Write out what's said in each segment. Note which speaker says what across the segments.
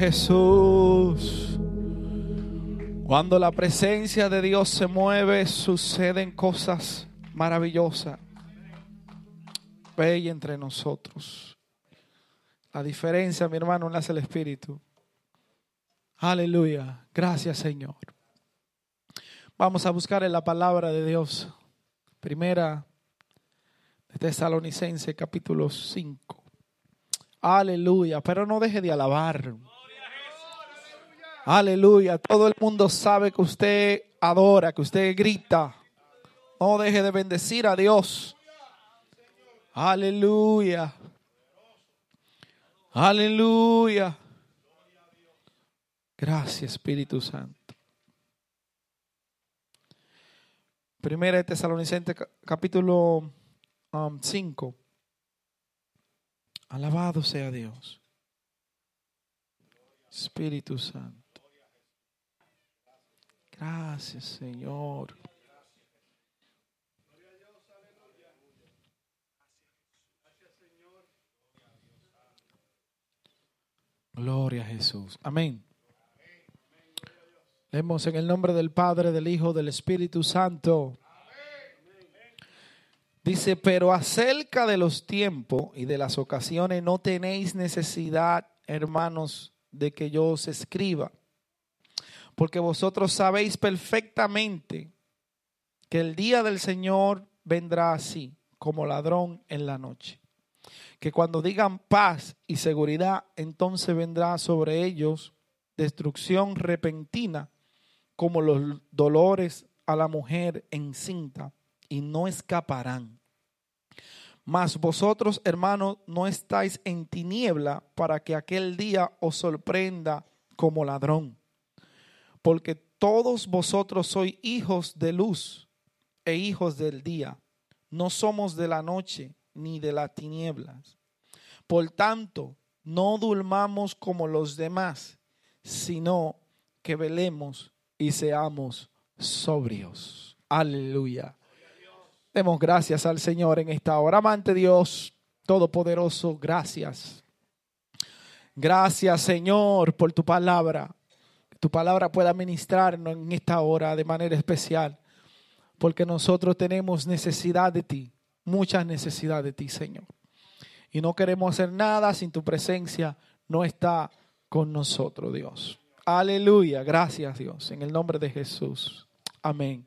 Speaker 1: Jesús. Cuando la presencia de Dios se mueve, suceden cosas maravillosas. Ve entre nosotros. La diferencia, mi hermano, la hace el Espíritu. Aleluya. Gracias, Señor. Vamos a buscar en la palabra de Dios. Primera de Tesalonicense, capítulo 5. Aleluya. Pero no deje de alabar. Aleluya. Todo el mundo sabe que usted adora, que usted grita. No deje de bendecir a Dios. Aleluya. Aleluya. Gracias, Espíritu Santo. Primera de Tesalonicenses capítulo 5. Um, Alabado sea Dios. Espíritu Santo. Gracias, Señor. Gloria a Jesús. Amén. Leemos en el nombre del Padre, del Hijo, del Espíritu Santo. Dice, pero acerca de los tiempos y de las ocasiones no tenéis necesidad, hermanos, de que yo os escriba, porque vosotros sabéis perfectamente que el día del Señor vendrá así, como ladrón en la noche. Que cuando digan paz y seguridad, entonces vendrá sobre ellos destrucción repentina como los dolores a la mujer encinta y no escaparán. Mas vosotros, hermanos, no estáis en tiniebla para que aquel día os sorprenda como ladrón. Porque todos vosotros sois hijos de luz e hijos del día. No somos de la noche ni de las tinieblas. Por tanto, no durmamos como los demás, sino que velemos y seamos sobrios. Aleluya. Demos gracias al Señor en esta hora. Amante Dios Todopoderoso, gracias. Gracias Señor por tu palabra. Tu palabra pueda ministrarnos en esta hora de manera especial. Porque nosotros tenemos necesidad de ti, mucha necesidad de ti Señor. Y no queremos hacer nada sin tu presencia. No está con nosotros Dios. Aleluya. Gracias Dios. En el nombre de Jesús. Amén.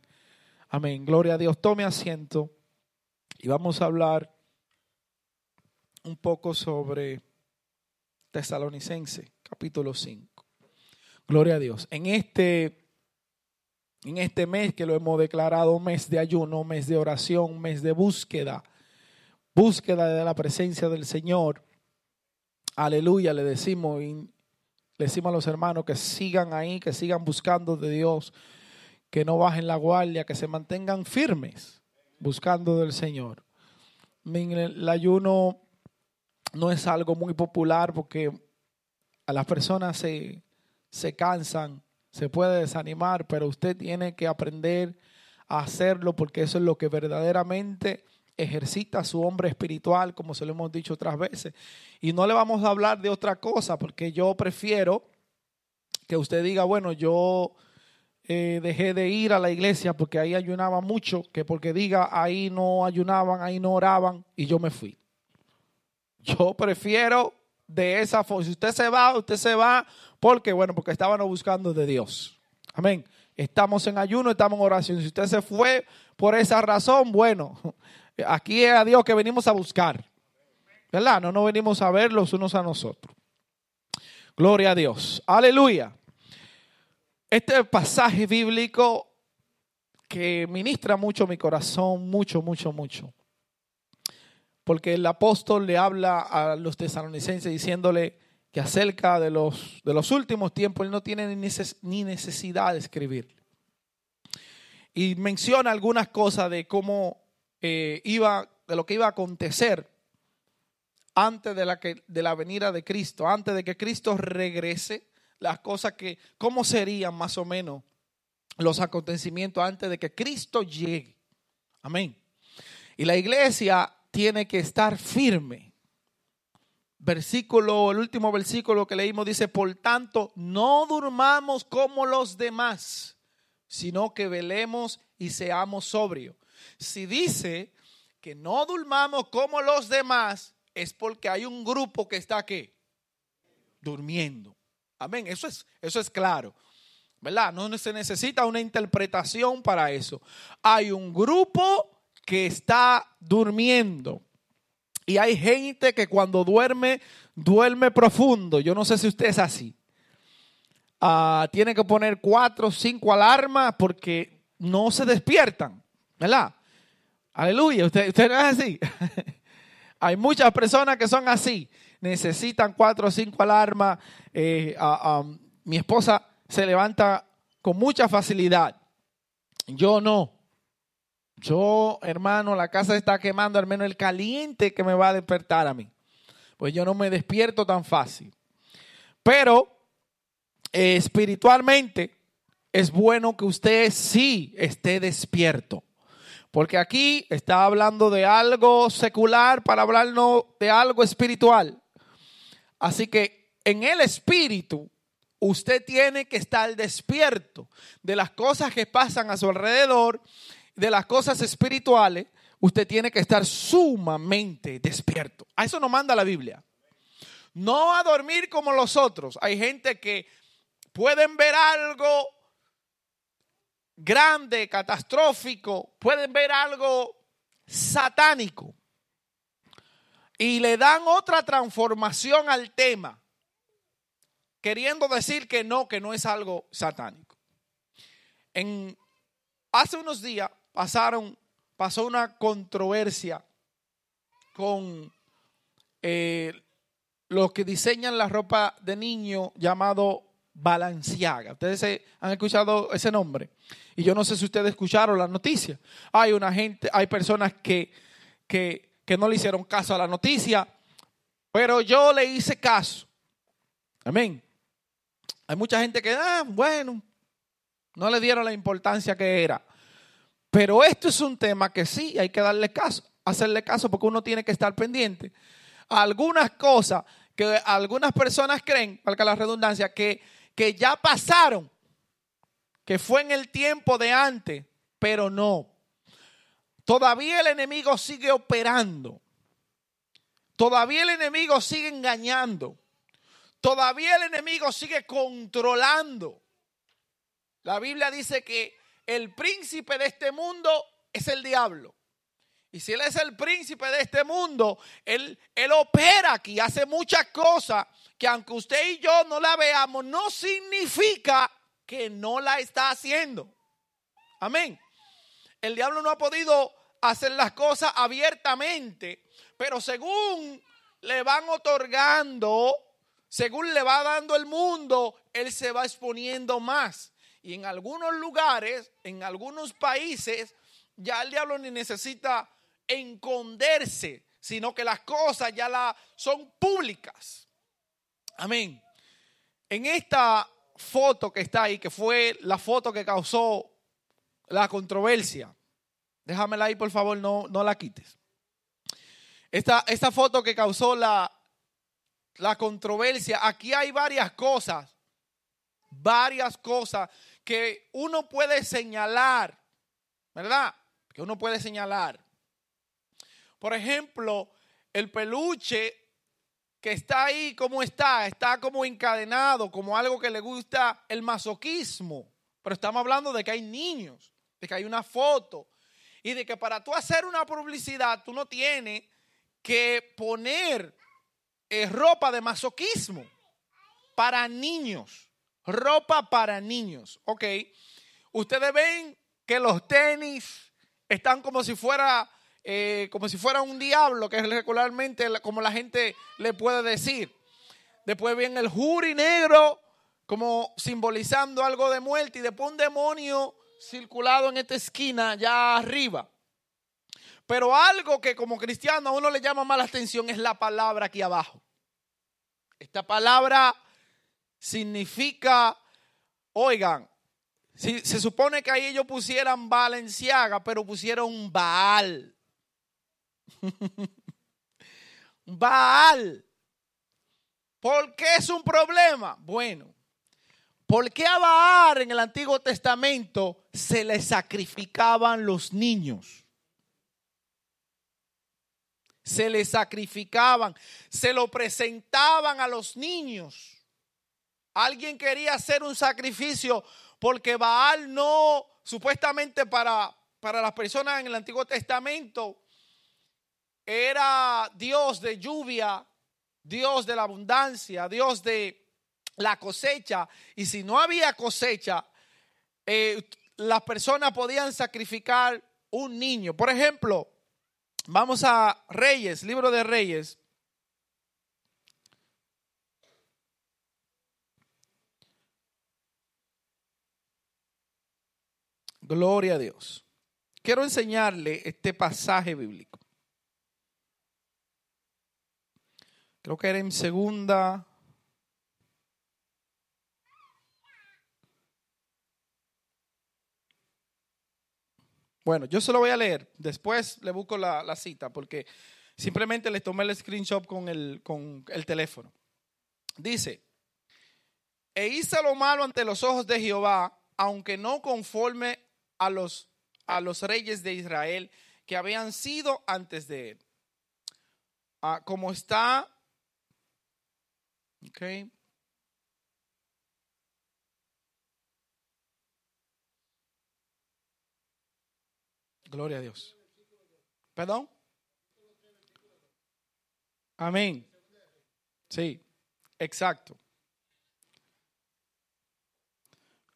Speaker 1: Amén. Gloria a Dios. Tome asiento y vamos a hablar un poco sobre Tesalonicense, capítulo 5. Gloria a Dios. En este, en este mes que lo hemos declarado mes de ayuno, mes de oración, mes de búsqueda, búsqueda de la presencia del Señor. Aleluya, le decimos le decimos a los hermanos que sigan ahí, que sigan buscando de Dios, que no bajen la guardia, que se mantengan firmes buscando del Señor. El ayuno no es algo muy popular porque a las personas se, se cansan, se puede desanimar, pero usted tiene que aprender a hacerlo porque eso es lo que verdaderamente ejercita su hombre espiritual, como se lo hemos dicho otras veces. Y no le vamos a hablar de otra cosa, porque yo prefiero que usted diga, bueno, yo eh, dejé de ir a la iglesia porque ahí ayunaba mucho, que porque diga, ahí no ayunaban, ahí no oraban, y yo me fui. Yo prefiero de esa forma. Si usted se va, usted se va, porque bueno, porque estábamos buscando de Dios. Amén. Estamos en ayuno, estamos en oración. Si usted se fue por esa razón, bueno, Aquí es a Dios que venimos a buscar. ¿Verdad? No nos venimos a ver los unos a nosotros. Gloria a Dios. Aleluya. Este pasaje bíblico que ministra mucho mi corazón, mucho, mucho, mucho. Porque el apóstol le habla a los tesalonicenses diciéndole que acerca de los, de los últimos tiempos él no tiene ni necesidad de escribir. Y menciona algunas cosas de cómo eh, iba, de lo que iba a acontecer antes de la, que, de la venida de Cristo, antes de que Cristo regrese, las cosas que, cómo serían más o menos los acontecimientos antes de que Cristo llegue. Amén. Y la iglesia tiene que estar firme. Versículo, el último versículo que leímos dice, por tanto, no durmamos como los demás, sino que velemos y seamos sobrios. Si dice que no durmamos como los demás, es porque hay un grupo que está aquí, durmiendo. Amén, eso es, eso es claro. ¿Verdad? No se necesita una interpretación para eso. Hay un grupo que está durmiendo. Y hay gente que cuando duerme, duerme profundo. Yo no sé si usted es así. Ah, tiene que poner cuatro o cinco alarmas porque no se despiertan. ¿Verdad? Aleluya. Usted, no es así. hay muchas personas que son así. Necesitan cuatro o cinco alarmas. Eh, mi esposa se levanta con mucha facilidad. Yo no. Yo, hermano, la casa está quemando, al menos el caliente que me va a despertar a mí. Pues yo no me despierto tan fácil. Pero eh, espiritualmente es bueno que usted sí esté despierto. Porque aquí está hablando de algo secular para hablarnos de algo espiritual. Así que en el espíritu usted tiene que estar despierto de las cosas que pasan a su alrededor de las cosas espirituales, usted tiene que estar sumamente despierto. A eso nos manda la Biblia. No a dormir como los otros. Hay gente que pueden ver algo grande, catastrófico, pueden ver algo satánico y le dan otra transformación al tema, queriendo decir que no, que no es algo satánico. En, hace unos días pasaron, pasó una controversia con eh, los que diseñan la ropa de niño llamado Balenciaga. Ustedes han escuchado ese nombre. Y yo no sé si ustedes escucharon la noticia. Hay una gente, hay personas que, que, que no le hicieron caso a la noticia, pero yo le hice caso. Amén. Hay mucha gente que, ah, bueno, no le dieron la importancia que era. Pero esto es un tema que sí hay que darle caso, hacerle caso porque uno tiene que estar pendiente. Algunas cosas que algunas personas creen, valga la redundancia, que, que ya pasaron, que fue en el tiempo de antes, pero no. Todavía el enemigo sigue operando. Todavía el enemigo sigue engañando. Todavía el enemigo sigue controlando. La Biblia dice que el príncipe de este mundo es el diablo. Y si él es el príncipe de este mundo, él, él opera aquí, hace muchas cosas que aunque usted y yo no la veamos, no significa que no la está haciendo. Amén. El diablo no ha podido hacer las cosas abiertamente, pero según le van otorgando, según le va dando el mundo, él se va exponiendo más. Y en algunos lugares, en algunos países, ya el diablo ni necesita esconderse, sino que las cosas ya la, son públicas. Amén. En esta foto que está ahí, que fue la foto que causó la controversia, déjamela ahí por favor, no, no la quites. Esta, esta foto que causó la, la controversia, aquí hay varias cosas, varias cosas que uno puede señalar, ¿verdad? Que uno puede señalar. Por ejemplo, el peluche que está ahí como está, está como encadenado, como algo que le gusta el masoquismo. Pero estamos hablando de que hay niños, de que hay una foto y de que para tú hacer una publicidad tú no tienes que poner eh, ropa de masoquismo para niños ropa para niños. Ok, ustedes ven que los tenis están como si fuera, eh, como si fuera un diablo, que es regularmente como la gente le puede decir. Después viene el juri negro, como simbolizando algo de muerte, y después un demonio circulado en esta esquina, allá arriba. Pero algo que como cristiano a uno le llama más la atención es la palabra aquí abajo. Esta palabra significa, oigan, si, se supone que ahí ellos pusieran Valenciaga, pero pusieron Baal. Baal. ¿Por qué es un problema? Bueno, ¿por qué a Baal en el Antiguo Testamento se le sacrificaban los niños? Se le sacrificaban, se lo presentaban a los niños. Alguien quería hacer un sacrificio porque Baal no, supuestamente para, para las personas en el Antiguo Testamento, era Dios de lluvia, Dios de la abundancia, Dios de la cosecha. Y si no había cosecha, eh, las personas podían sacrificar un niño. Por ejemplo, vamos a Reyes, libro de Reyes. Gloria a Dios. Quiero enseñarle este pasaje bíblico. Creo que era en segunda. Bueno, yo se lo voy a leer. Después le busco la, cita porque simplemente le tomé el screenshot con el, con el teléfono. Dice, e hice lo malo ante los ojos de Jehová, aunque no conforme a los, a los reyes de Israel que habían sido antes de él. Ah, como está Okay. Gloria a Dios. ¿Perdón? Amén. Sí, exacto.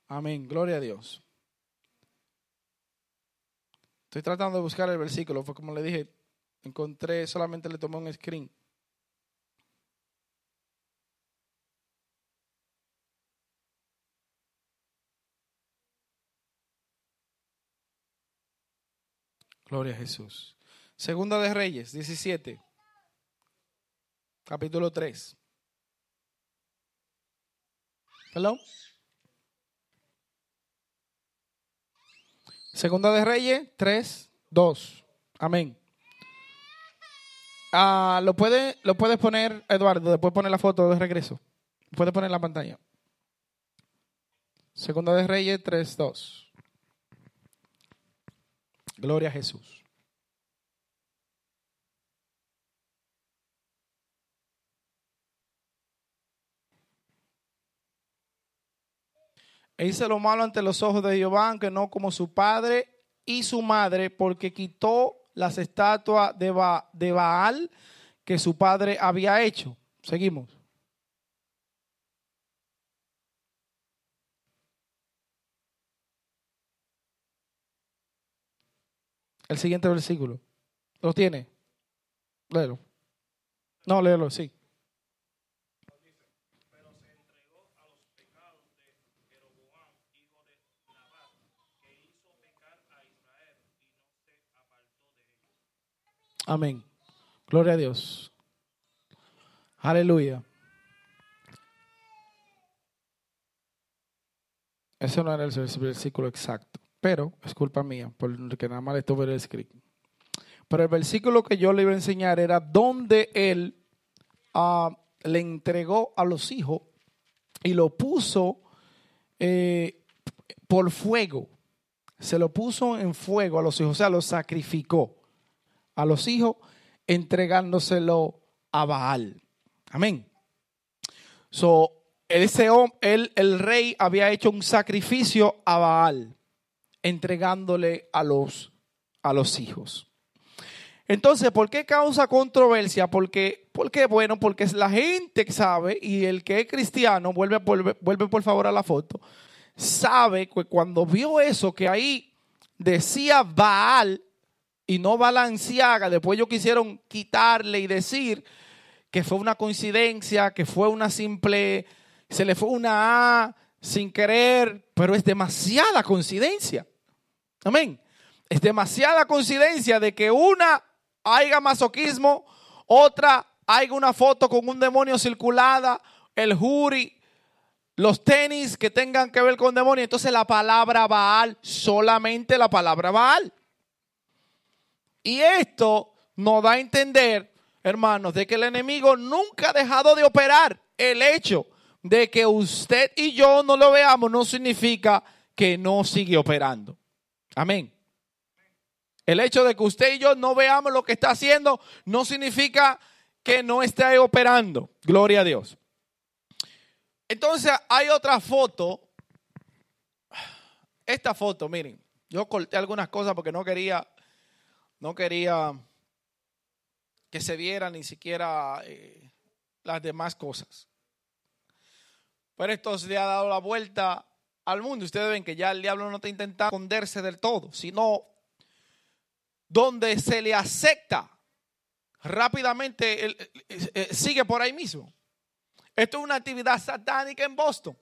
Speaker 1: Amén. Gloria a Dios. Estoy tratando de buscar el versículo. Fue como le dije, encontré, solamente le tomé un screen. Gloria a Jesús. Segunda de Reyes, 17. Capítulo 3. Hello. Segunda de Reyes, 3, 2. Amén. Ah, lo puede, lo puedes poner, Eduardo, después poner la foto de regreso. Puedes poner la pantalla. Segunda de Reyes 3, 2. Gloria a Jesús. E hice lo malo ante los ojos de Jehová, aunque no como su padre y su madre, porque quitó las estatuas de, de Baal que su padre había hecho. Seguimos. el siguiente versículo. ¿Lo tiene? Léelo. No, léelo, sí. Amén. Gloria a Dios. Aleluya. Ese no era el versículo exacto. Pero es culpa mía, porque nada más le estuve escrito. Pero el versículo que yo le iba a enseñar era donde él ah, le entregó a los hijos y lo puso eh, por fuego. Se lo puso en fuego a los hijos, o sea, lo sacrificó a los hijos entregándoselo a Baal. Amén. So, ese, él, el rey había hecho un sacrificio a Baal entregándole a los, a los hijos. Entonces, ¿por qué causa controversia? Porque, qué? bueno, porque la gente sabe y el que es cristiano, vuelve, vuelve, por favor a la foto, sabe que cuando vio eso, que ahí decía Baal y no Balanciaga, después ellos quisieron quitarle y decir que fue una coincidencia, que fue una simple, se le fue una A sin querer, pero es demasiada coincidencia. Amén. Es demasiada coincidencia de que una haya masoquismo, otra haya una foto con un demonio circulada, el jury, los tenis que tengan que ver con demonio. Entonces la palabra Baal, solamente la palabra Baal. Y esto nos da a entender, hermanos, de que el enemigo nunca ha dejado de operar. el hecho de que usted y yo no lo veamos no significa que no sigue operando. Amén. El hecho de que usted y yo no veamos lo que está haciendo no significa que no esté operando. Gloria a Dios. Entonces hay otra foto. Esta foto, miren, yo corté algunas cosas porque no quería, no quería que se viera ni siquiera eh, las demás cosas. Pero esto se le ha dado la vuelta al mundo. Ustedes ven que ya el diablo no está intentando esconderse del todo, sino donde se le acepta rápidamente, sigue por ahí mismo. Esto es una actividad satánica en Boston,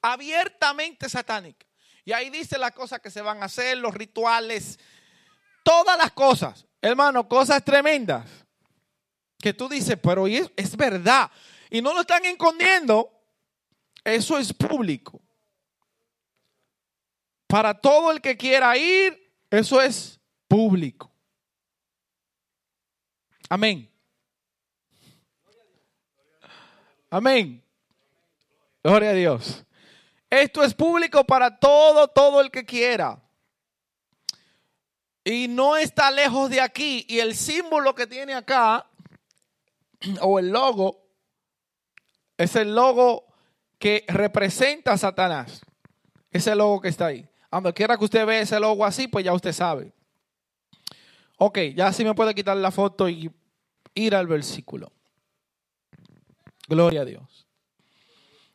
Speaker 1: abiertamente satánica. Y ahí dice las cosas que se van a hacer, los rituales, todas las cosas, hermano, cosas tremendas. Que tú dices, pero es, es verdad. Y no lo están escondiendo. Eso es público. Para todo el que quiera ir, eso es público. Amén. Amén. Gloria a Dios. Esto es público para todo, todo el que quiera. Y no está lejos de aquí. Y el símbolo que tiene acá, o el logo, es el logo que representa a Satanás. Ese logo que está ahí. Cuando quiera que usted vea ese logo así, pues ya usted sabe. Ok, ya sí me puede quitar la foto y ir al versículo. Gloria a Dios.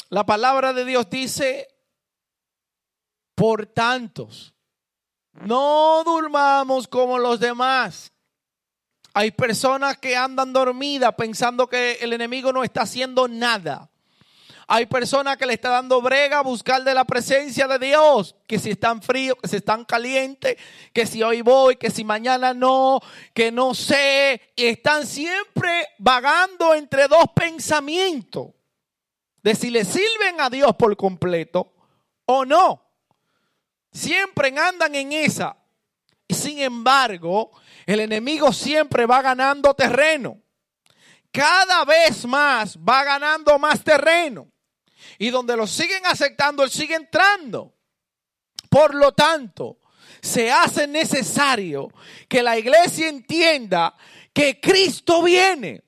Speaker 1: La palabra de Dios dice, por tantos, no durmamos como los demás. Hay personas que andan dormidas pensando que el enemigo no está haciendo nada. Hay personas que le está dando brega a buscar de la presencia de Dios, que si están fríos, que si están calientes, que si hoy voy, que si mañana no, que no sé, y están siempre vagando entre dos pensamientos de si le sirven a Dios por completo o no. Siempre andan en esa. Y sin embargo, el enemigo siempre va ganando terreno. Cada vez más va ganando más terreno. Y donde lo siguen aceptando, él sigue entrando. Por lo tanto, se hace necesario que la iglesia entienda que Cristo viene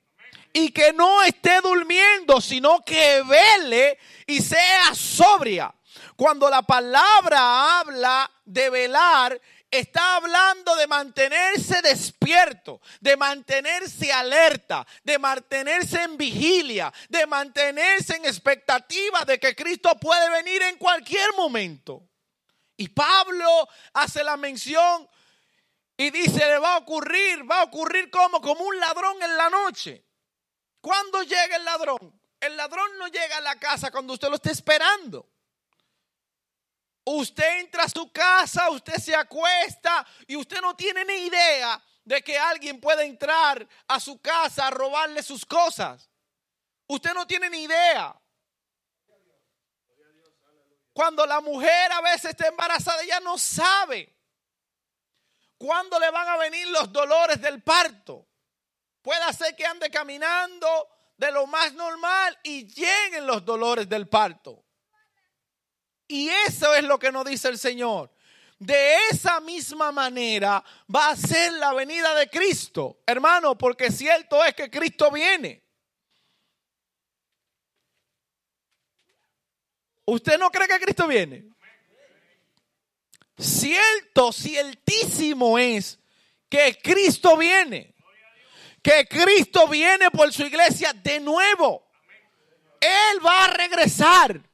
Speaker 1: y que no esté durmiendo, sino que vele y sea sobria. Cuando la palabra habla de velar, está hablando de mantenerse despierto, de mantenerse alerta, de mantenerse en vigilia, de mantenerse en expectativa de que Cristo puede venir en cualquier momento. Y Pablo hace la mención y dice, le va a ocurrir, va a ocurrir como, como un ladrón en la noche. ¿Cuándo llega el ladrón? El ladrón no llega a la casa cuando usted lo esté esperando. Usted entra a su casa, usted se acuesta y usted no tiene ni idea de que alguien puede entrar a su casa a robarle sus cosas. Usted no tiene ni idea. Cuando la mujer a veces está embarazada, ella no sabe cuándo le van a venir los dolores del parto. Puede ser que ande caminando de lo más normal y lleguen los dolores del parto. Y eso es lo que nos dice el Señor. De esa misma manera va a ser la venida de Cristo, hermano, porque cierto es que Cristo viene. ¿Usted no cree que Cristo viene? Cierto, ciertísimo es que Cristo viene. Que Cristo viene por su iglesia de nuevo. Él va a regresar.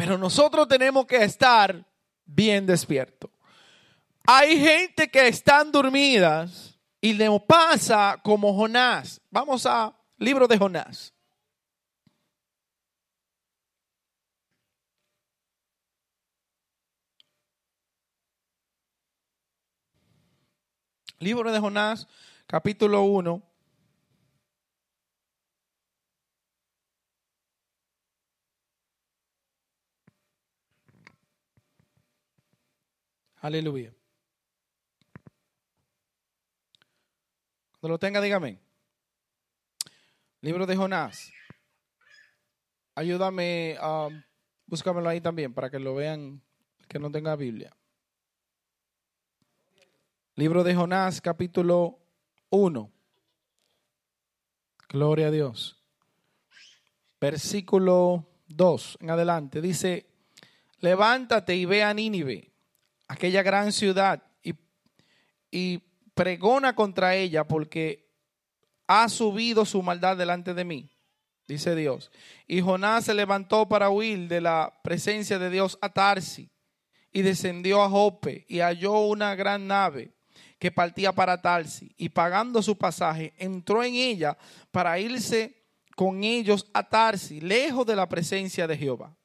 Speaker 1: Pero nosotros tenemos que estar bien despiertos. Hay gente que están dormidas y le pasa como Jonás. Vamos a libro de Jonás. Libro de Jonás, capítulo 1. Aleluya. Cuando lo tenga, dígame. Libro de Jonás. Ayúdame, a búscamelo ahí también para que lo vean que no tenga Biblia. Libro de Jonás, capítulo 1. Gloria a Dios. Versículo 2 en adelante. Dice, levántate y ve a Nínive, aquella gran ciudad, y, y pregona contra ella porque ha subido su maldad delante de mí, dice Dios. Y Jonás se levantó para huir de la presencia de Dios a Tarsi y descendió a Jope y halló una gran nave que partía para Tarsi y pagando su pasaje entró en ella para irse con ellos a Tarsi, lejos de la presencia de Jehová.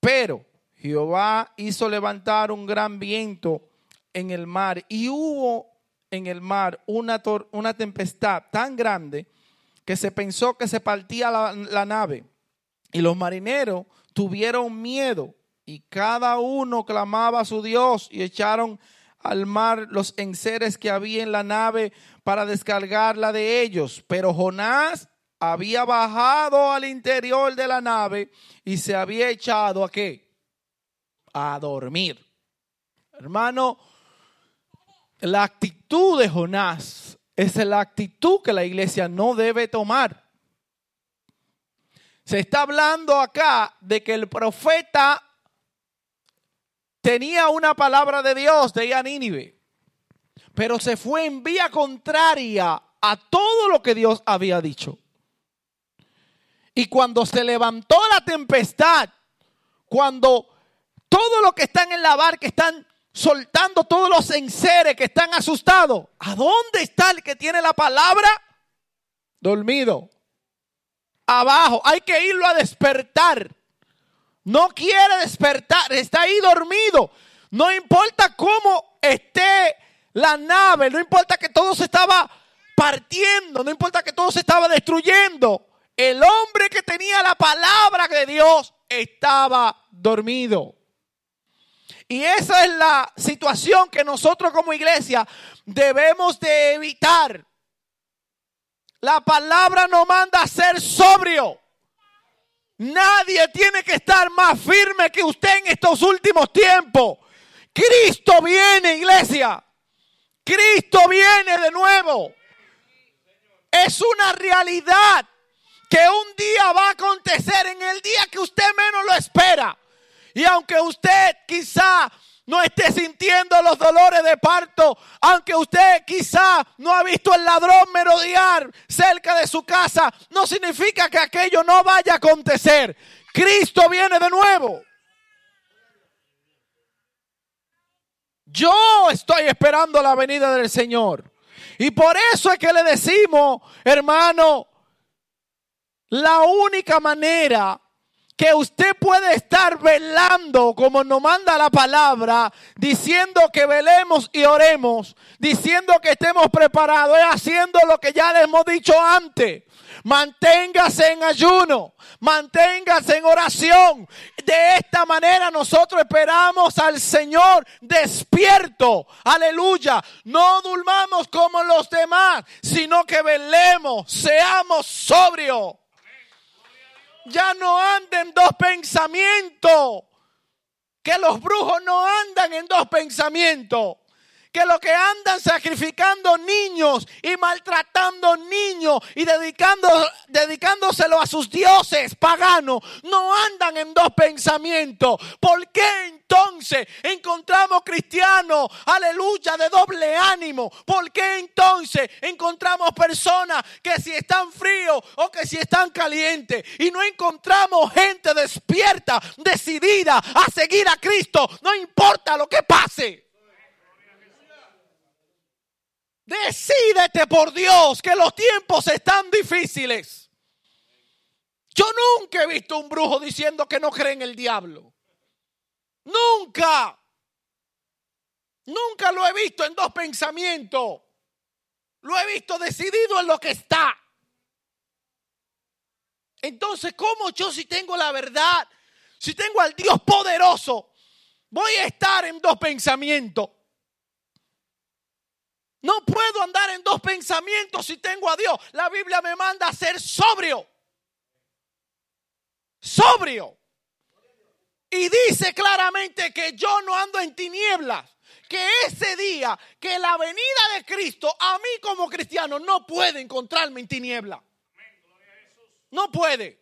Speaker 1: Pero Jehová hizo levantar un gran viento en el mar y hubo en el mar una, una tempestad tan grande que se pensó que se partía la, la nave. Y los marineros tuvieron miedo y cada uno clamaba a su Dios y echaron al mar los enseres que había en la nave para descargarla de ellos. Pero Jonás había bajado al interior de la nave y se había echado a qué? A dormir. Hermano, la actitud de Jonás es la actitud que la iglesia no debe tomar. Se está hablando acá de que el profeta tenía una palabra de Dios de Nínive, pero se fue en vía contraria a todo lo que Dios había dicho. Y cuando se levantó la tempestad, cuando todo lo que están en la barca están soltando todos los enseres que están asustados, ¿a dónde está el que tiene la palabra? Dormido. Abajo, hay que irlo a despertar. No quiere despertar, está ahí dormido. No importa cómo esté la nave, no importa que todo se estaba partiendo, no importa que todo se estaba destruyendo. El hombre que tenía la palabra de Dios estaba dormido. Y esa es la situación que nosotros como iglesia debemos de evitar. La palabra nos manda a ser sobrio. Nadie tiene que estar más firme que usted en estos últimos tiempos. Cristo viene, iglesia. Cristo viene de nuevo. Es una realidad que un día va a acontecer en el día que usted menos lo espera. Y aunque usted quizá no esté sintiendo los dolores de parto, aunque usted quizá no ha visto el ladrón merodear cerca de su casa, no significa que aquello no vaya a acontecer. Cristo viene de nuevo. Yo estoy esperando la venida del Señor. Y por eso es que le decimos, hermano, la única manera que usted puede estar velando como nos manda la palabra, diciendo que velemos y oremos, diciendo que estemos preparados, haciendo lo que ya le hemos dicho antes. Manténgase en ayuno, manténgase en oración. De esta manera nosotros esperamos al Señor despierto. Aleluya. No durmamos como los demás, sino que velemos, seamos sobrios ya no anden en dos pensamientos. Que los brujos no andan en dos pensamientos que los que andan sacrificando niños y maltratando niños y dedicándoselo a sus dioses paganos, no andan en dos pensamientos. ¿Por qué entonces encontramos cristianos, aleluya, de doble ánimo? ¿Por qué entonces encontramos personas que si están fríos o que si están calientes y no encontramos gente despierta, decidida a seguir a Cristo, no importa lo que pase? Decídete por Dios que los tiempos están difíciles. Yo nunca he visto un brujo diciendo que no cree en el diablo. Nunca. Nunca lo he visto en dos pensamientos. Lo he visto decidido en lo que está. Entonces, ¿cómo yo si tengo la verdad, si tengo al Dios poderoso, voy a estar en dos pensamientos? No puedo andar en dos pensamientos si tengo a Dios. La Biblia me manda a ser sobrio. Sobrio. Y dice claramente que yo no ando en tinieblas. Que ese día, que la venida de Cristo, a mí como cristiano, no puede encontrarme en tiniebla. No puede.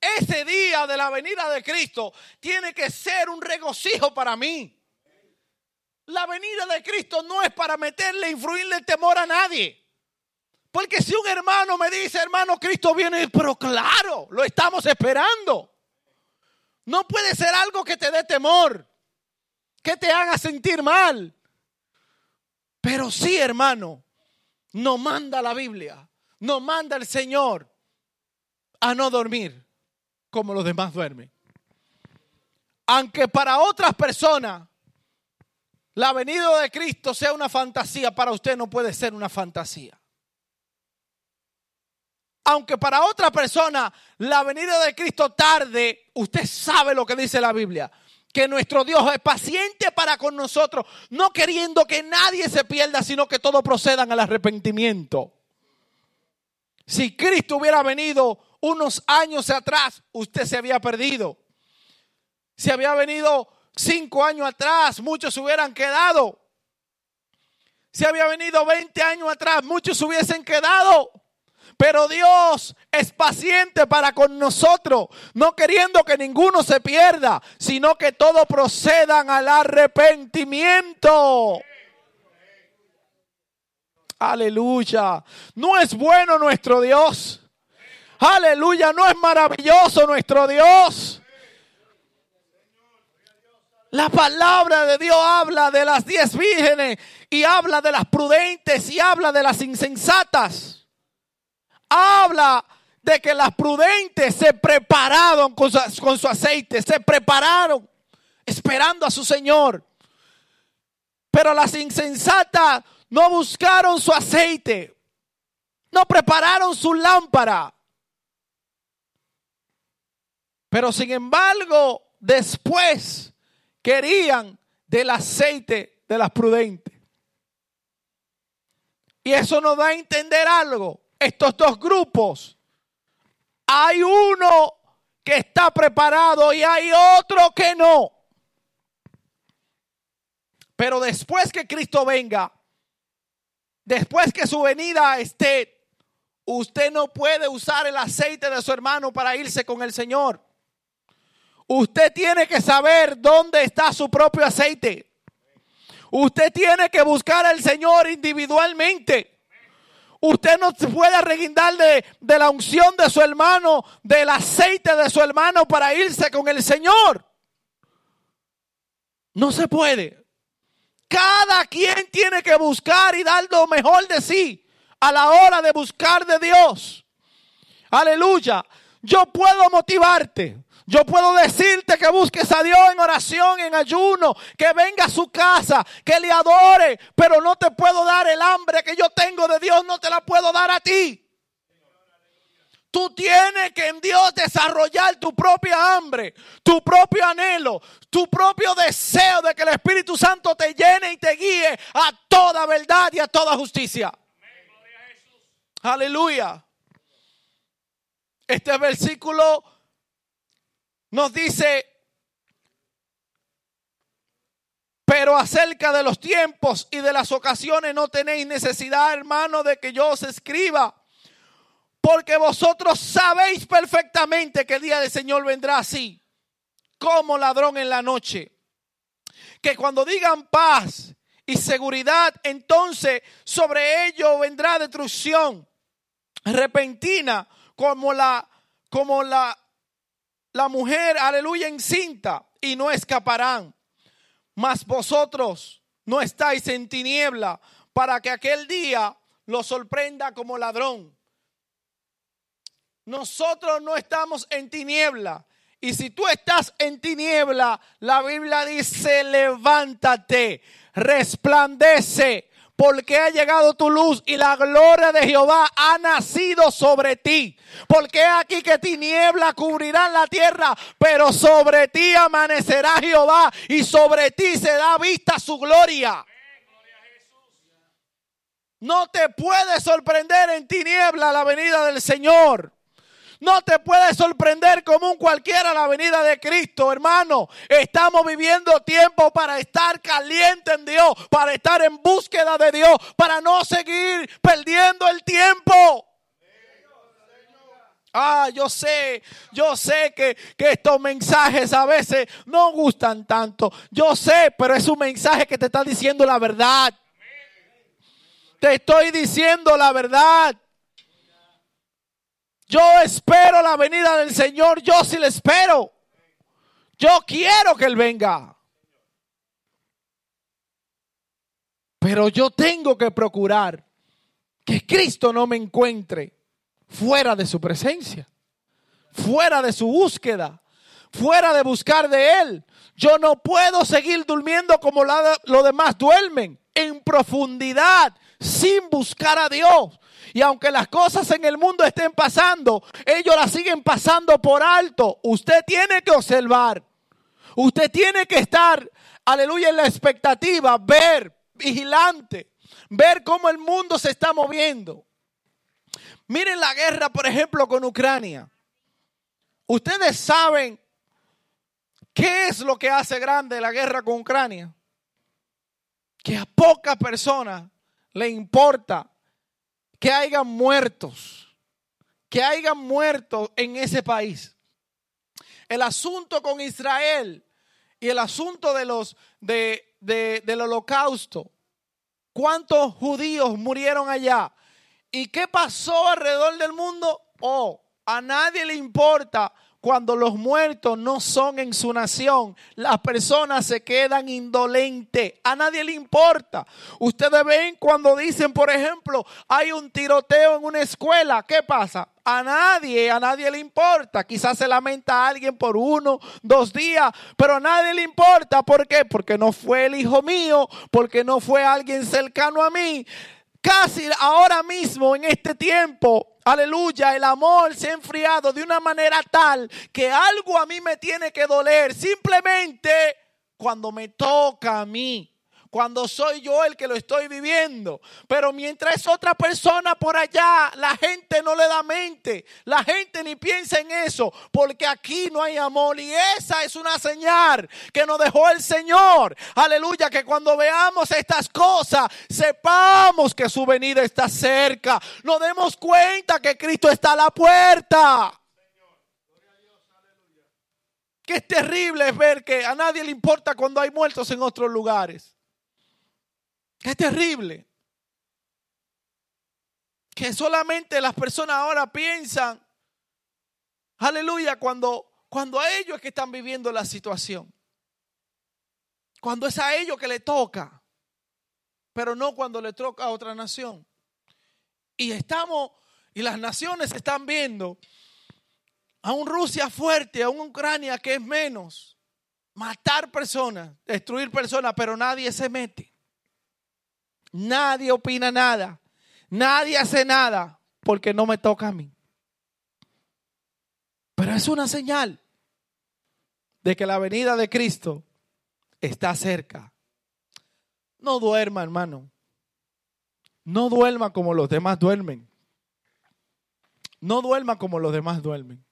Speaker 1: Ese día de la venida de Cristo tiene que ser un regocijo para mí. La venida de Cristo no es para meterle, influirle temor a nadie. Porque si un hermano me dice, hermano, Cristo viene, pero claro, lo estamos esperando. No puede ser algo que te dé temor, que te haga sentir mal. Pero sí, hermano, no manda la Biblia, no manda el Señor a no dormir como los demás duermen. Aunque para otras personas la venida de Cristo sea una fantasía, para usted no puede ser una fantasía. Aunque para otra persona la venida de Cristo tarde, usted sabe lo que dice la Biblia. Que nuestro Dios es paciente para con nosotros, no queriendo que nadie se pierda, sino que todos procedan al arrepentimiento. Si Cristo hubiera venido unos años atrás, usted se había perdido. Si había venido cinco años atrás, muchos hubieran quedado. Si había venido 20 años atrás, muchos hubiesen quedado. Pero Dios es paciente para con nosotros, no queriendo que ninguno se pierda, sino que todos procedan al arrepentimiento. Aleluya. No es bueno nuestro Dios. Aleluya. No es maravilloso nuestro Dios. La palabra de Dios habla de las diez vírgenes y habla de las prudentes y habla de las insensatas. Habla de que las prudentes se prepararon con su, aceite, se prepararon esperando a su Señor. Pero las insensatas no buscaron su aceite, no prepararon su lámpara. Pero sin embargo, después querían del aceite de las prudentes. Y eso nos da a entender algo. Estos dos grupos, hay uno que está preparado y hay otro que no. Pero después que Cristo venga, después que su venida esté, usted no puede usar el aceite de su hermano para irse con el Señor. Usted tiene que saber dónde está su propio aceite. Usted tiene que buscar al Señor individualmente. Usted no se puede reguindar de, de, la unción de su hermano, del aceite de su hermano para irse con el Señor. No se puede. Cada quien tiene que buscar y dar lo mejor de sí a la hora de buscar de Dios. Aleluya. Yo puedo motivarte. Yo puedo decirte que busques a Dios en oración, en ayuno, que venga a su casa, que le adore, pero no te puedo dar el hambre que yo tengo de Dios, no te la puedo dar a ti. Tú tienes que en Dios desarrollar tu propia hambre, tu propio anhelo, tu propio deseo de que el Espíritu Santo te llene y te guíe a toda verdad y a toda justicia. Aleluya. Este versículo nos dice, pero acerca de los tiempos y de las ocasiones no tenéis necesidad, hermano, de que yo os escriba. Porque vosotros sabéis perfectamente que el día del Señor vendrá así, como ladrón en la noche. Que cuando digan paz y seguridad, entonces sobre ello vendrá destrucción repentina, como la, como la la mujer, aleluya, encinta y no escaparán. Mas vosotros no estáis en tiniebla para que aquel día lo sorprenda como ladrón. Nosotros no estamos en tiniebla. Y si tú estás en tiniebla, la Biblia dice, levántate, resplandece, porque ha llegado tu luz y la gloria de Jehová ha nacido sobre ti. Porque aquí que tiniebla cubrirá la tierra, pero sobre ti amanecerá Jehová y sobre ti se da vista su gloria. No te puede sorprender en tiniebla la venida del Señor. No te puede sorprender como un cualquiera la venida de Cristo, hermano. Estamos viviendo tiempo para estar caliente en Dios, para estar en búsqueda de Dios, para no seguir perdiendo el tiempo. Ah, yo sé, yo sé que, que, estos mensajes a veces no gustan tanto. Yo sé, pero es un mensaje que te está diciendo la verdad. Te estoy diciendo la verdad. Yo espero la venida del Señor, yo sí le espero. Yo quiero que Él venga. Pero yo tengo que procurar que Cristo no me encuentre fuera de su presencia, fuera de su búsqueda, fuera de buscar de Él. Yo no puedo seguir durmiendo como los demás duermen, en profundidad, sin buscar a Dios. Y aunque las cosas en el mundo estén pasando, ellos las siguen pasando por alto. Usted tiene que observar. Usted tiene que estar, aleluya, en la expectativa, ver, vigilante, ver cómo el mundo se está moviendo. Miren la guerra, por ejemplo, con Ucrania. Ustedes saben qué es lo que hace grande la guerra con Ucrania. Que a pocas personas le importa que hayan muertos, que hayan muertos en ese país. El asunto con Israel y el asunto de los de, del holocausto. ¿Cuántos judíos murieron allá? ¿Y qué pasó alrededor del mundo? Oh, a nadie le importa cuando los muertos no son en su nación, las personas se quedan indolentes. A nadie le importa. Ustedes ven cuando dicen, por ejemplo, hay un tiroteo en una escuela. ¿Qué pasa? A nadie, a nadie le importa. Quizás se lamenta a alguien por uno, dos días, pero a nadie le importa. ¿Por qué? Porque no fue el hijo mío, porque no fue alguien cercano a mí. Casi ahora mismo, en este tiempo, Aleluya, el amor se ha enfriado de una manera tal que algo a mí me tiene que doler. Simplemente cuando me toca a mí cuando soy yo el que lo estoy viviendo. Pero mientras es otra persona por allá, la gente no le da mente. La gente ni piensa en eso, porque aquí no hay amor. Y esa es una señal que nos dejó el Señor. Aleluya, que cuando veamos estas cosas, sepamos que su venida está cerca. Nos demos cuenta que Cristo está a la puerta. Que es terrible ver que a nadie le importa cuando hay muertos en otros lugares. Es terrible. Que solamente las personas ahora piensan, aleluya, cuando, cuando a ellos es que están viviendo la situación. Cuando es a ellos que le toca, pero no cuando le toca a otra nación. Y estamos, y las naciones están viendo a un Rusia fuerte, a un Ucrania que es menos, matar personas, destruir personas, pero nadie se mete. Nadie opina nada. Nadie hace nada porque no me toca a mí. Pero es una señal de que la venida de Cristo está cerca. No duerma, hermano. No duerma como los demás duermen. No duerma como los demás duermen.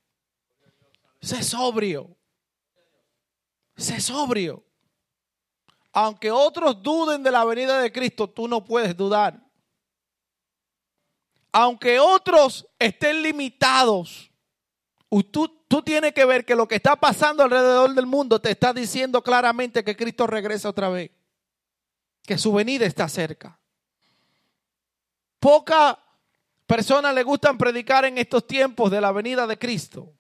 Speaker 1: Sé sobrio. Sé sobrio. Aunque otros duden de la venida de Cristo, tú no puedes dudar. Aunque otros estén limitados, tú, tú tienes que ver que lo que está pasando alrededor del mundo te está diciendo claramente que Cristo regresa otra vez. Que su venida está cerca. Pocas personas le gustan predicar en estos tiempos de la venida de Cristo.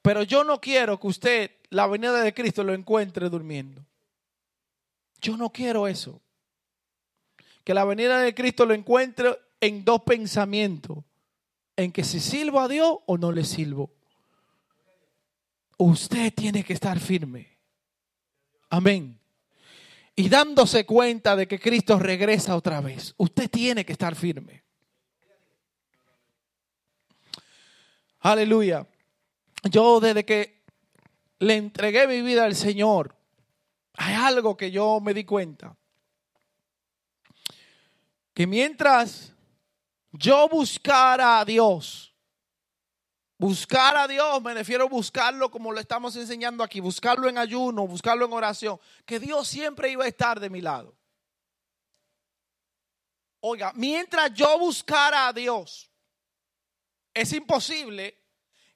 Speaker 1: Pero yo no quiero que usted la venida de Cristo lo encuentre durmiendo. Yo no quiero eso. Que la venida de Cristo lo encuentre en dos pensamientos. En que si sirvo a Dios o no le sirvo. Usted tiene que estar firme. Amén. Y dándose cuenta de que Cristo regresa otra vez. Usted tiene que estar firme. Aleluya. Yo desde que le entregué mi vida al Señor, hay algo que yo me di cuenta. que mientras yo buscara a Dios, buscar a Dios, me refiero a buscarlo como lo estamos enseñando aquí, buscarlo en ayuno, buscarlo en oración, que Dios siempre iba a estar de mi lado. Oiga, mientras yo buscara a Dios, es imposible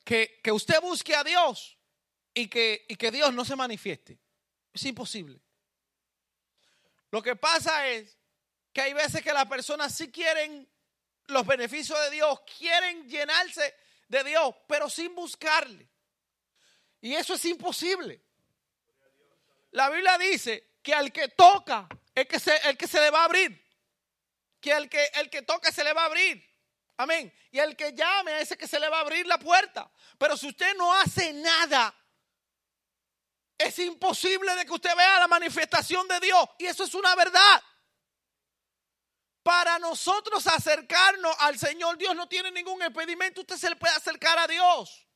Speaker 1: que, usted busque a Dios y que, y que Dios no se manifieste. Es imposible. Lo que pasa es que hay veces que las personas sí quieren los beneficios de Dios, quieren llenarse de Dios, pero sin buscarle. Y eso es imposible. La Biblia dice que al que toca, es que se, el que se le va a abrir. Que el que, el que toca se le va a abrir. Amén. Y el que llame a ese que se le va a abrir la puerta. Pero si usted no hace nada, es imposible de que usted vea la manifestación de Dios. Y eso es una verdad. Para nosotros acercarnos al Señor, Dios no tiene ningún impedimento. Usted se le puede acercar a Dios.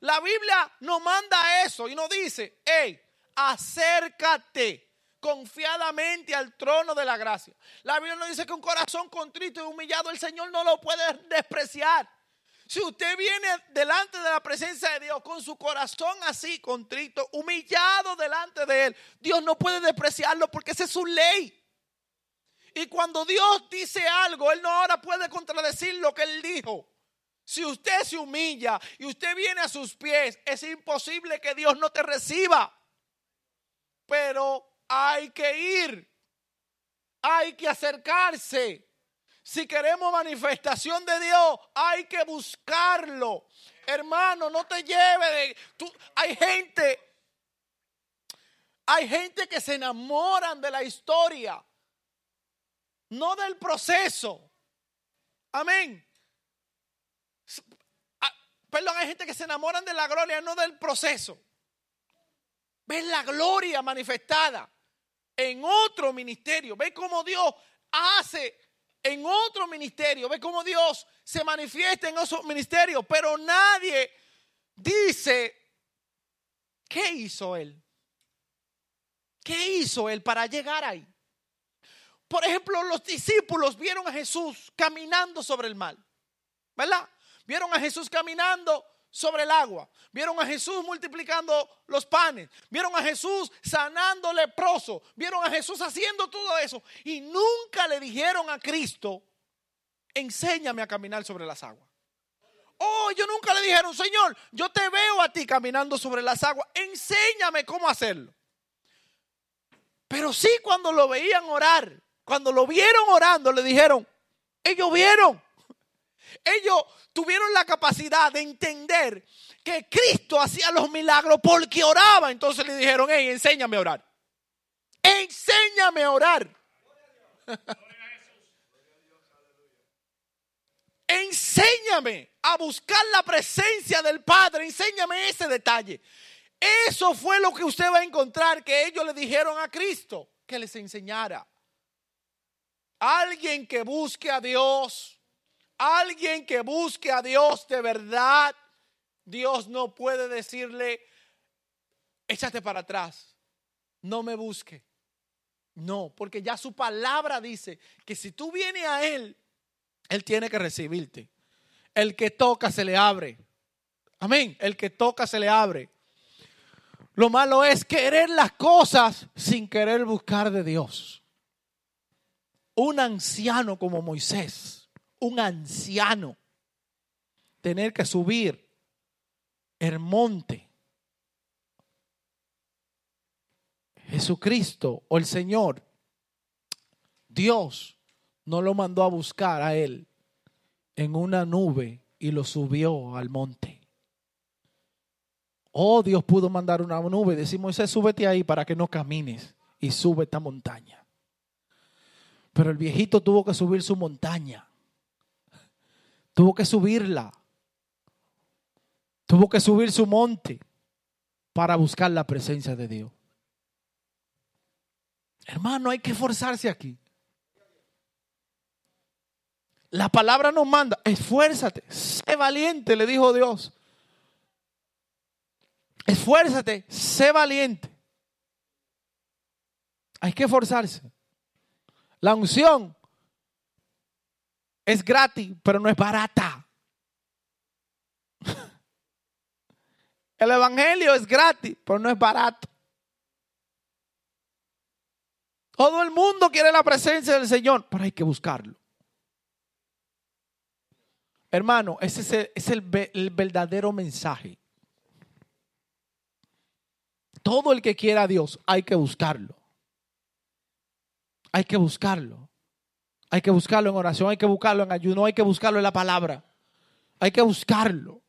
Speaker 1: La Biblia nos manda eso y nos dice, hey, acércate confiadamente al trono de la gracia. La Biblia nos dice que un corazón contrito y humillado el Señor no lo puede despreciar. Si usted viene delante de la presencia de Dios con su corazón así, contrito, humillado delante de Él, Dios no puede despreciarlo porque esa es su ley. Y cuando Dios dice algo, Él no ahora puede contradecir lo que Él dijo. Si usted se humilla y usted viene a sus pies, es imposible que Dios no te reciba. Pero hay que ir. Hay que acercarse. Si queremos manifestación de Dios, hay que buscarlo. Hermano, no te lleve de... Hay gente, hay gente que se enamoran de la historia, no del proceso. Amén. Perdón, hay gente que se enamoran de la gloria, no del proceso. Ven la gloria manifestada en otro ministerio. Ve cómo Dios hace en otro ministerio. Ve cómo Dios se manifiesta en otro ministerio. Pero nadie dice, ¿qué hizo él? ¿Qué hizo él para llegar ahí? Por ejemplo, los discípulos vieron a Jesús caminando sobre el mar. ¿Verdad? Vieron a Jesús caminando sobre el agua. Vieron a Jesús multiplicando los panes. Vieron a Jesús sanando leproso. Vieron a Jesús haciendo todo eso. Y nunca le dijeron a Cristo, enséñame a caminar sobre las aguas. Oh, yo nunca le dijeron, Señor, yo te veo a ti caminando sobre las aguas. Enséñame cómo hacerlo. Pero sí cuando lo veían orar, cuando lo vieron orando, le dijeron, ellos vieron. Ellos tuvieron la capacidad de entender que Cristo hacía los milagros porque oraba. Entonces le dijeron, hey, enséñame a orar. Enséñame a orar. enséñame a buscar la presencia del Padre. Enséñame ese detalle. Eso fue lo que usted va a encontrar que ellos le dijeron a Cristo que les enseñara. Alguien que busque a Dios Alguien que busque a Dios de verdad, Dios no puede decirle, échate para atrás, no me busque. No, porque ya su palabra dice que si tú vienes a Él, Él tiene que recibirte. El que toca se le abre. Amén. El que toca se le abre. Lo malo es querer las cosas sin querer buscar de Dios. Un anciano como Moisés un anciano tener que subir el monte. Jesucristo o el Señor, Dios no lo mandó a buscar a él en una nube y lo subió al monte. Oh, Dios pudo mandar una nube y decir, Moisés, súbete ahí para que no camines y sube esta montaña. Pero el viejito tuvo que subir su montaña. Tuvo que subirla. Tuvo que subir su monte para buscar la presencia de Dios. Hermano, hay que esforzarse aquí. La palabra nos manda, esfuérzate, sé valiente, le dijo Dios. Esfuérzate, sé valiente. Hay que esforzarse. La unción es gratis, pero no es barata. El Evangelio es gratis, pero no es barato. Todo el mundo quiere la presencia del Señor, pero hay que buscarlo. Hermano, ese es, el, verdadero mensaje. Todo el que quiera a Dios, hay que buscarlo. Hay que buscarlo. Hay que buscarlo en oración, hay que buscarlo en ayuno, hay que buscarlo en la palabra. Hay que buscarlo.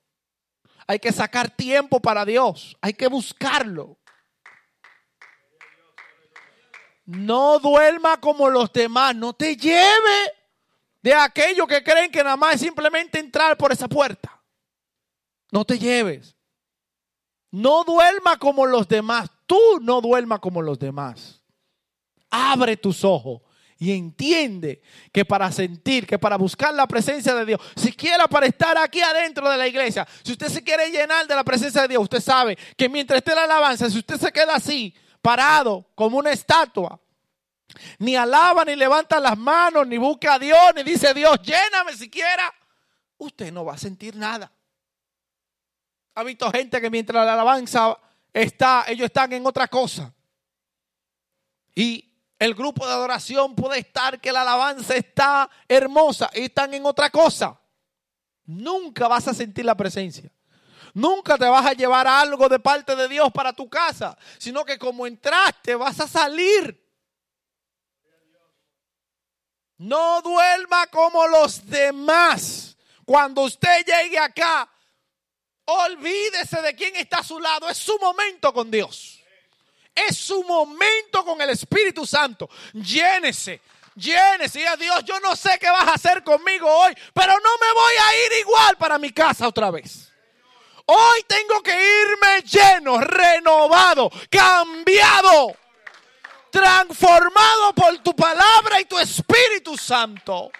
Speaker 1: Hay que sacar tiempo para Dios. Hay que buscarlo. No duerma como los demás. No te lleve de aquellos que creen que nada más es simplemente entrar por esa puerta. No te lleves. No duerma como los demás. Tú no duerma como los demás. Abre tus ojos y entiende que para sentir, que para buscar la presencia de Dios, siquiera para estar aquí adentro de la iglesia, si usted se quiere llenar de la presencia de Dios, usted sabe que mientras esté la alabanza, si usted se queda así, parado, como una estatua, ni alaba, ni levanta las manos, ni busca a Dios, ni dice Dios, lléname siquiera, usted no va a sentir nada. Ha visto gente que mientras la alabanza está, ellos están en otra cosa. Y el grupo de adoración puede estar que la alabanza está hermosa y están en otra cosa. Nunca vas a sentir la presencia. Nunca te vas a llevar algo de parte de Dios para tu casa, sino que como entraste vas a salir. No duerma como los demás. Cuando usted llegue acá, olvídese de quién está a su lado. Es su momento con Dios. Es su momento con el Espíritu Santo. Llénese. Llénese. Y a Dios, yo no sé qué vas a hacer conmigo hoy, pero no me voy a ir igual para mi casa otra vez. Hoy tengo que irme lleno, renovado, cambiado, transformado por tu palabra y tu Espíritu Santo.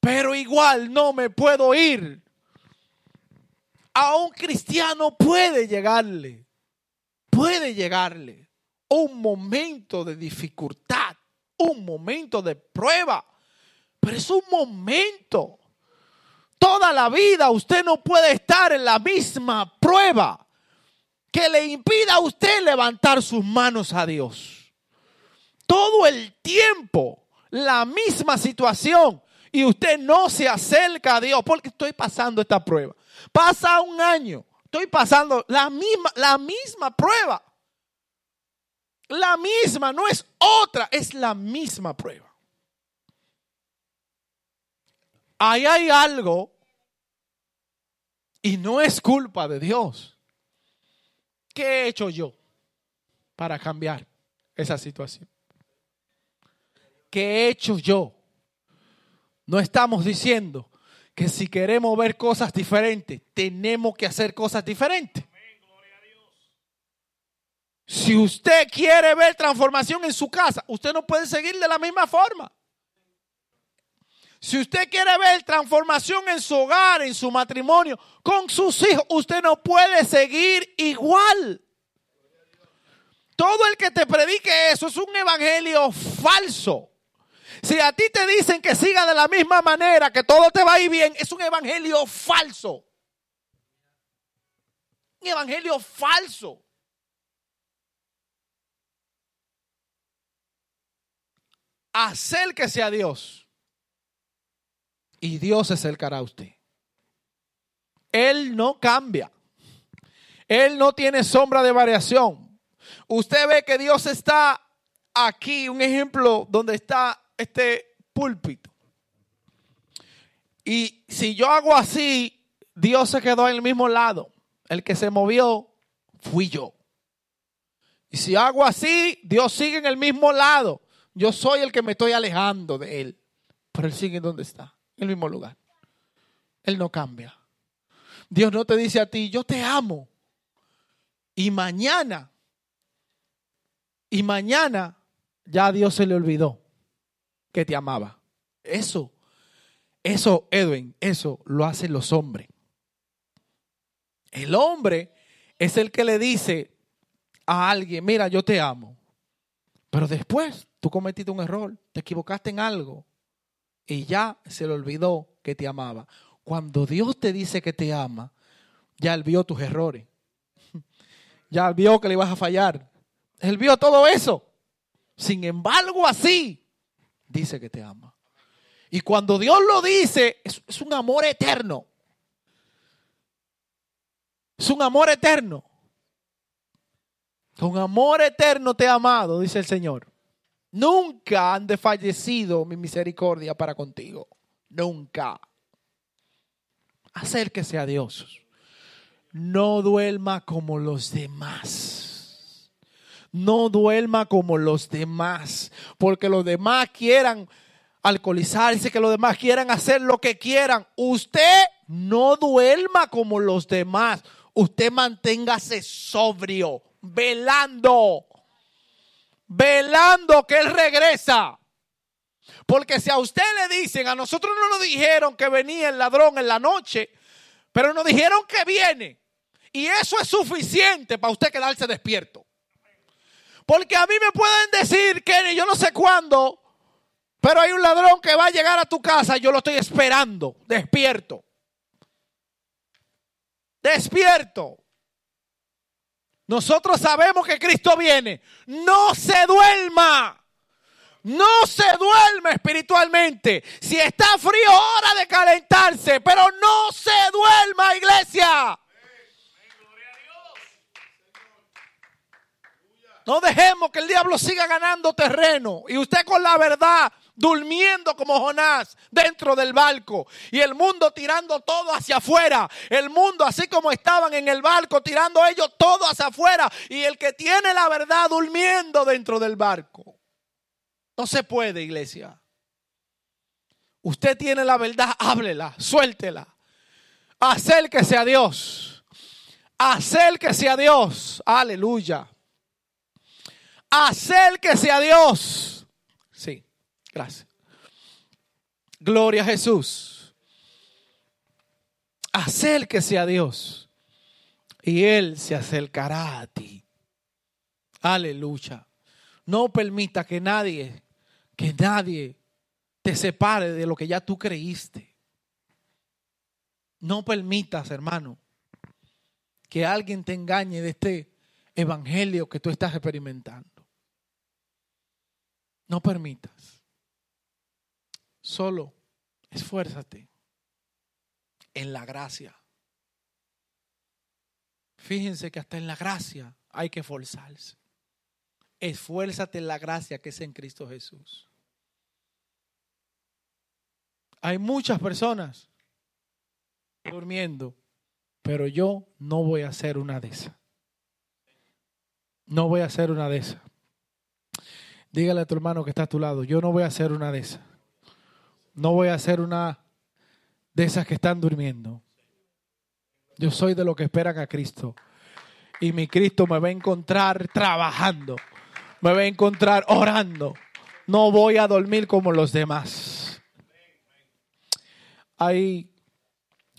Speaker 1: Pero igual no me puedo ir a un cristiano puede llegarle, puede llegarle un momento de dificultad, un momento de prueba, pero es un momento. Toda la vida usted no puede estar en la misma prueba que le impida a usted levantar sus manos a Dios. Todo el tiempo, la misma situación y usted no se acerca a Dios porque estoy pasando esta prueba. Pasa un año, estoy pasando la misma, la misma prueba. La misma, no es otra, es la misma prueba. Ahí hay algo y no es culpa de Dios. ¿Qué he hecho yo para cambiar esa situación? ¿Qué he hecho yo? No estamos diciendo que si queremos ver cosas diferentes, tenemos que hacer cosas diferentes. Si usted quiere ver transformación en su casa, usted no puede seguir de la misma forma. Si usted quiere ver transformación en su hogar, en su matrimonio, con sus hijos, usted no puede seguir igual. Todo el que te predique eso es un evangelio falso. Si a ti te dicen que siga de la misma manera, que todo te va a ir bien, es un evangelio falso. Un evangelio falso. Acérquese a Dios y Dios se acercará a usted. Él no cambia. Él no tiene sombra de variación. Usted ve que Dios está aquí, un ejemplo donde está este púlpito. Y si yo hago así, Dios se quedó en el mismo lado. El que se movió fui yo. Y si hago así, Dios sigue en el mismo lado. Yo soy el que me estoy alejando de Él. Pero Él sigue donde está, en el mismo lugar. Él no cambia. Dios no te dice a ti, yo te amo. Y mañana, y mañana ya Dios se le olvidó que te amaba. Eso, eso, Edwin, eso lo hacen los hombres. El hombre es el que le dice a alguien, mira, yo te amo. Pero después Tú cometiste un error, te equivocaste en algo y ya se le olvidó que te amaba. Cuando Dios te dice que te ama, ya él vio tus errores. Ya vio que le ibas a fallar. Él vio todo eso. Sin embargo, así dice que te ama. Y cuando Dios lo dice, es, es un amor eterno. Es un amor eterno. Con amor eterno te he amado, dice el Señor. Nunca han desfallecido mi misericordia para contigo. Nunca. Acérquese a Dios. No duerma como los demás. No duerma como los demás. Porque los demás quieran alcoholizarse, que los demás quieran hacer lo que quieran. Usted no duerma como los demás. Usted manténgase sobrio, velando velando que Él regresa. Porque si a usted le dicen, a nosotros no nos dijeron que venía el ladrón en la noche, pero nos dijeron que viene. Y eso es suficiente para usted quedarse despierto. Porque a mí me pueden decir que yo no sé cuándo, pero hay un ladrón que va a llegar a tu casa y yo lo estoy esperando, despierto. Despierto. Nosotros sabemos que Cristo viene. No se duerma. No se duerme espiritualmente. Si está frío, hora de calentarse. Pero no se duerma, iglesia. No dejemos que el diablo siga ganando terreno. Y usted con la verdad durmiendo como Jonás dentro del barco y el mundo tirando todo hacia afuera. El mundo así como estaban en el barco tirando ellos todo hacia afuera y el que tiene la verdad durmiendo dentro del barco. No se puede, iglesia. Usted tiene la verdad, háblela, suéltela. Acérquese a Dios. Acérquese a Dios. Aleluya. Acérquese a Dios. Gracias. Gloria a Jesús. Acérquese a Dios y Él se acercará a ti. Aleluya. No permita que nadie, que nadie te separe de lo que ya tú creíste. No permitas, hermano, que alguien te engañe de este evangelio que tú estás experimentando. No permitas. Solo esfuérzate en la gracia. Fíjense que hasta en la gracia hay que esforzarse. Esfuérzate en la gracia que es en Cristo Jesús. Hay muchas personas durmiendo, pero yo no voy a ser una de esas. No voy a ser una de esas. Dígale a tu hermano que está a tu lado, yo no voy a ser una de esas. No voy a ser una de esas que están durmiendo. Yo soy de los que esperan a Cristo. Y mi Cristo me va a encontrar trabajando. Me va a encontrar orando. No voy a dormir como los demás. Hay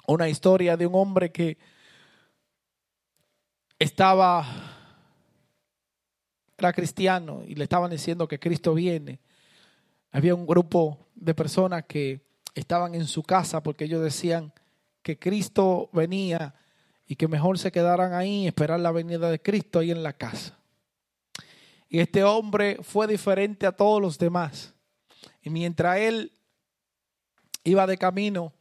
Speaker 1: una historia de un hombre que estaba, era cristiano y le estaban diciendo que Cristo viene. Había un grupo de personas que estaban en su casa porque ellos decían que Cristo venía y que mejor se quedaran ahí esperar la venida de Cristo ahí en la casa. Y este hombre fue diferente a todos los demás. Y mientras él iba de camino,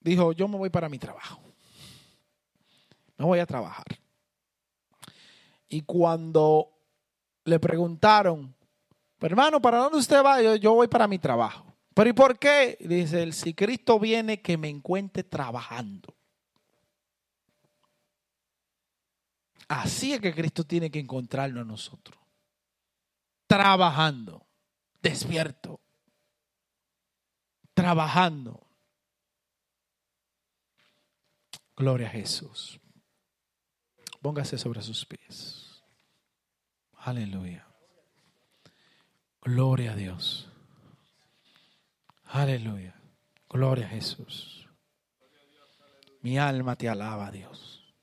Speaker 1: dijo, yo me voy para mi trabajo. Me voy a trabajar. Y cuando le preguntaron, hermano, ¿para dónde usted va? Yo, voy para mi trabajo. ¿Pero y por qué? Dice él, si Cristo viene, que me encuentre trabajando. Así es que Cristo tiene que encontrarnos a nosotros. Trabajando, despierto, trabajando. Gloria a Jesús. Póngase sobre sus pies. Aleluya. Gloria a Dios. Aleluya. Gloria a Jesús. Mi alma te alaba, Dios.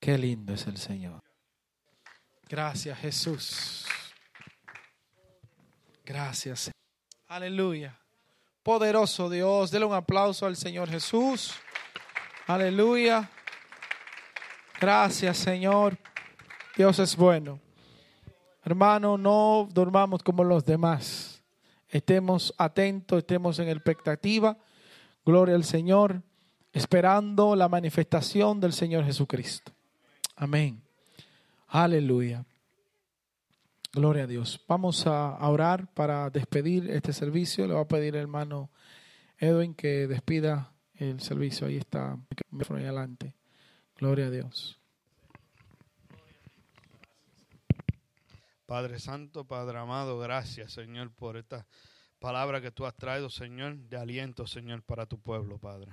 Speaker 1: Qué lindo es el Señor. Gracias, Jesús. Gracias. Aleluya. Poderoso Dios. Dele un aplauso al Señor Jesús. Aleluya. Gracias, Señor. Dios es bueno. Hermano, no durmamos como los demás. Estemos atentos, estemos en expectativa. Gloria al Señor, esperando la manifestación del Señor Jesucristo. Amén. Aleluya. Gloria a Dios. Vamos a orar para despedir este servicio. Le voy a pedir al hermano Edwin que despida el servicio. Ahí está, adelante. Gloria a Dios.
Speaker 2: Padre Santo, Padre amado, gracias, Señor, por esta palabra que tú has traído, Señor, de aliento, Señor, para tu pueblo, Padre.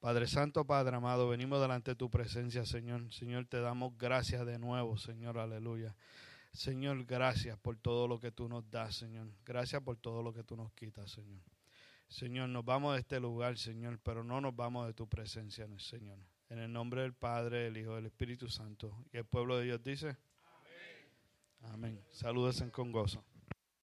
Speaker 2: Padre Santo, Padre amado, venimos delante de tu presencia, Señor. Señor, te damos gracias de nuevo, Señor, aleluya. Señor, gracias por todo lo que tú nos das, Señor. Gracias por todo lo que tú nos quitas, Señor. Señor, nos vamos de este lugar, Señor, pero no nos vamos de tu presencia, Señor. En el nombre del Padre, del Hijo, del Espíritu Santo. Y el pueblo de Dios dice. Amén. Salúdense con gozo.